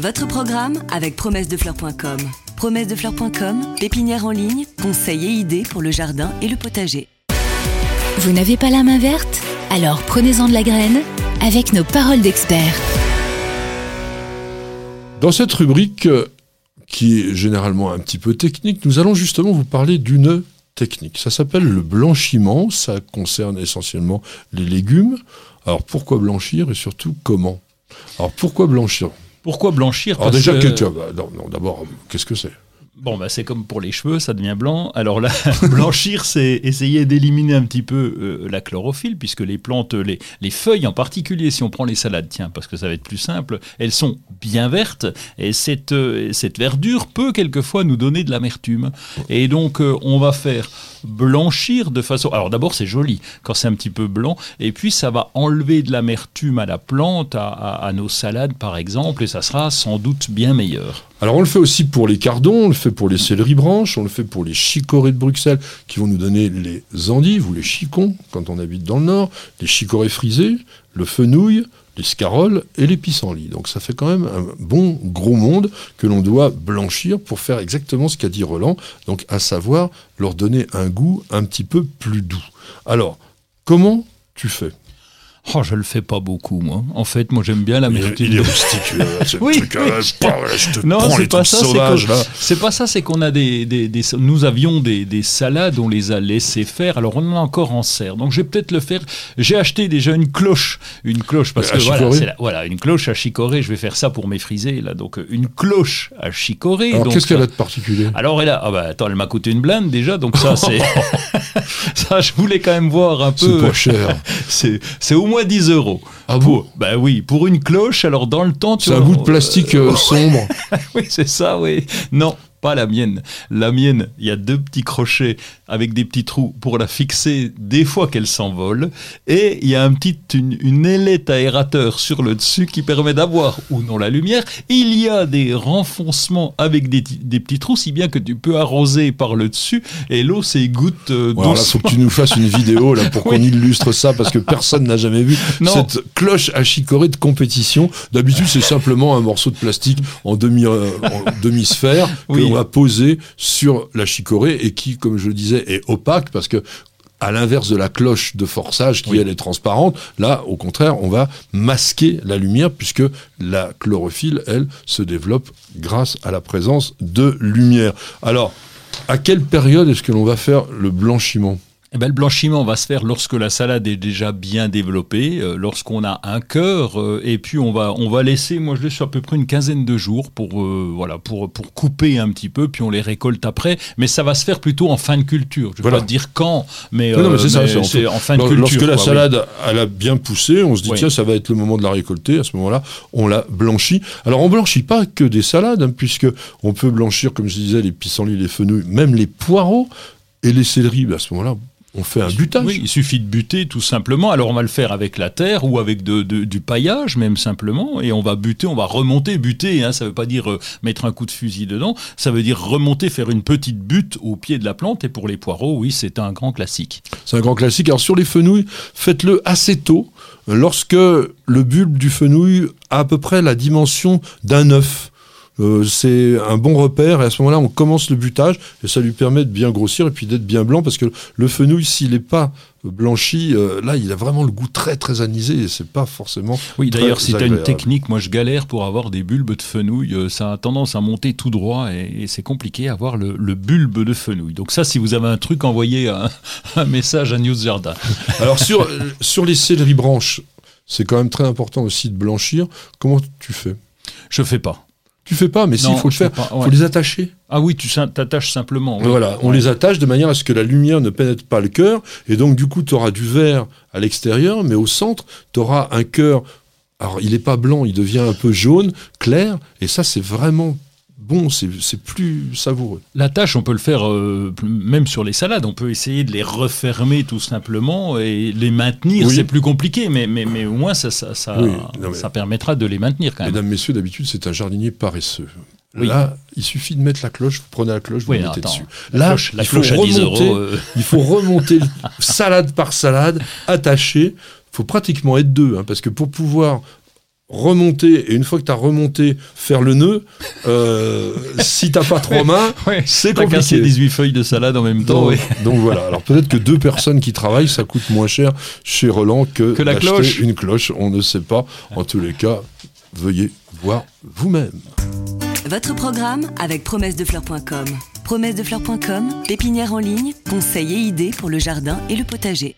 Votre programme avec promessedefleurs.com. Promessedefleurs.com, pépinière en ligne, conseils et idées pour le jardin et le potager. Vous n'avez pas la main verte? Alors prenez-en de la graine avec nos paroles d'experts. Dans cette rubrique, euh, qui est généralement un petit peu technique, nous allons justement vous parler d'une technique. Ça s'appelle le blanchiment, ça concerne essentiellement les légumes. Alors pourquoi blanchir et surtout comment? Alors pourquoi blanchir? Pourquoi blanchir Alors Parce déjà, que- non, non, d'abord, qu'est-ce que c'est Bon, bah, c'est comme pour les cheveux, ça devient blanc. Alors là, blanchir, c'est essayer d'éliminer un petit peu euh, la chlorophylle, puisque les plantes, les, les feuilles en particulier, si on prend les salades, tiens, parce que ça va être plus simple, elles sont bien vertes, et cette, euh, cette verdure peut quelquefois nous donner de l'amertume. Et donc, euh, on va faire blanchir de façon... Alors d'abord, c'est joli quand c'est un petit peu blanc, et puis ça va enlever de l'amertume à la plante, à, nos salades par exemple, et ça sera sans doute bien meilleur. Alors on le fait aussi pour les cardons, on le fait pour les céleri branches, on le fait pour les chicorées de Bruxelles qui vont nous donner les endives ou les chicons quand on habite dans le nord, les chicorées frisées, le fenouil, les scaroles et les pissenlits. Donc ça fait quand même un bon gros monde que l'on doit blanchir pour faire exactement ce qu'a dit Roland, donc à savoir leur donner un goût un petit peu plus doux. Alors, comment tu fais? Oh, je le fais pas beaucoup, moi. En fait, moi, j'aime bien la il, l'amertume. il est rustique, là, ce Oui, truc, oui. je te Non, prends c'est les pas ça. c'est sauvages, là. C'est pas ça. C'est qu'on a des, des- des- nous avions des, des salades, on les a laissées faire. Alors on en a encore en serre. Donc je vais peut-être le faire. J'ai acheté déjà une cloche, une cloche parce que voilà, c'est la- voilà, une cloche à chicorée. Je vais faire ça pour mes frisées là. Donc une cloche à chicorée. Alors qu'est-ce qu'elle a de particulier? Alors elle a, ah bah attends, elle m'a coûté une blinde déjà, donc ça c'est, ça je voulais quand même voir un C'est peu. pas cher. C'est, c'est au moins 10 euros. Ah Pour, bah oui, pour une cloche. Alors dans le temps, tu C'est un bout de plastique euh, sombre. oui, c'est ça, oui. Non, pas la mienne. La mienne, il y a deux petits crochets avec des petits trous pour la fixer des fois qu'elle s'envole. Et il y a un petit, une, une ailette aérateur sur le dessus qui permet d'avoir ou non la lumière. Il y a des renfoncements avec des, des petits trous, si bien que tu peux arroser par le dessus et l'eau s'égoutte euh, alors là, faut que tu nous fasses une vidéo là pour qu'on illustre ça parce que personne n'a jamais vu Non. cette cloche à chicorée de compétition. D'habitude, c'est simplement un morceau de plastique en demi euh, en demi-sphère que Oui. l'on va poser sur la chicorée et qui, comme je le disais, est opaque parce que à l'inverse de la cloche de forçage qui Oui. elle est transparente, là au contraire on va masquer la lumière puisque la chlorophylle elle se développe grâce à la présence de lumière. Alors à quelle période est-ce que l'on va faire le blanchiment? Eh ben, le blanchiment va se faire lorsque la salade est déjà bien développée, euh, lorsqu'on a un cœur, euh, et puis on va, on va laisser, moi je laisse à peu près une quinzaine de jours pour, euh, voilà, pour, pour couper un petit peu, puis on les récolte après. Mais ça va se faire plutôt en fin de culture. Je ne vais Voilà. pas dire quand, mais, Non, non, mais c'est ça, mais c'est en c'est fait- en fin de culture. Lorsque la quoi, oui. salade elle a bien poussé, on se dit Oui. tiens ça va être le moment de la récolter. À ce moment-là, on la blanchit. Alors on blanchit pas que des salades, hein, puisque on peut blanchir, comme je disais, les pissenlits, les fenouils, même les poireaux et les céleris. Ben, à ce moment-là, on fait un butage. Oui, il suffit de buter tout simplement. Alors on va le faire avec la terre ou avec de- de- du paillage même simplement. Et on va buter, on va remonter, buter. Hein, ça ne veut pas dire euh, mettre un coup de fusil dedans. Ça veut dire remonter, faire une petite butte au pied de la plante. Et pour les poireaux, oui, c'est un grand classique. C'est un grand classique. Alors sur les fenouils, faites-le assez tôt, lorsque le bulbe du fenouil a à peu près la dimension d'un œuf. Euh, c'est un bon repère et à ce moment-là on commence le butage et ça lui permet de bien grossir et puis d'être bien blanc parce que le fenouil s'il n'est pas blanchi euh, là il a vraiment le goût très très anisé et c'est pas forcément Oui, d'ailleurs, si tu as une technique, moi je galère pour avoir des bulbes de fenouil. euh, Ça a tendance à monter tout droit et, et c'est compliqué à avoir le, le bulbe de fenouil. Donc ça, si vous avez un truc, envoyez un, un message à News Jardin. alors sur, euh, sur les céleri branches c'est quand même très important aussi de blanchir comment tu fais? Je fais pas. Tu fais pas mais si il faut le faire ouais. faut les attacher Ah oui, tu t'attaches simplement. Voilà, on Ouais. les attache de manière à ce que la lumière ne pénètre pas le cœur, et donc du coup, tu auras du vert à l'extérieur, mais au centre, tu auras un cœur. Alors, il n'est pas blanc, il devient un peu jaune, clair, et ça, c'est vraiment bon, c'est plus savoureux. La tâche, on peut le faire euh, même sur les salades. On peut essayer de les refermer tout simplement et les maintenir. Oui. C'est plus compliqué, mais, mais, mais au moins ça, ça, ça, Oui, non, mais- ça permettra de les maintenir quand même. Mesdames, messieurs, d'habitude, c'est un jardinier paresseux. Oui. Là, il suffit de mettre la cloche, vous prenez la cloche, vous Oui, mettez attends. dessus. La Là, cloche, la il faut cloche à 10 remonter, euros. euh, il faut remonter salade par salade, attaché. Il faut pratiquement être deux, hein, parce que pour pouvoir remonter, et une fois que tu as remonté, faire le nœud, euh, si t'as pas trois mains, Ouais, c'est T'as cassé compliqué. 18 feuilles de salade en même temps. Donc, ouais. donc voilà. Alors peut-être que deux personnes qui travaillent, ça coûte moins cher chez Roland que, Que la d'acheter cloche. une cloche. On ne sait pas. En tous les cas, veuillez voir vous-même. Votre programme avec promessedefleurs.com. Promessedefleurs.com, pépinière en ligne, conseils et idées pour le jardin et le potager.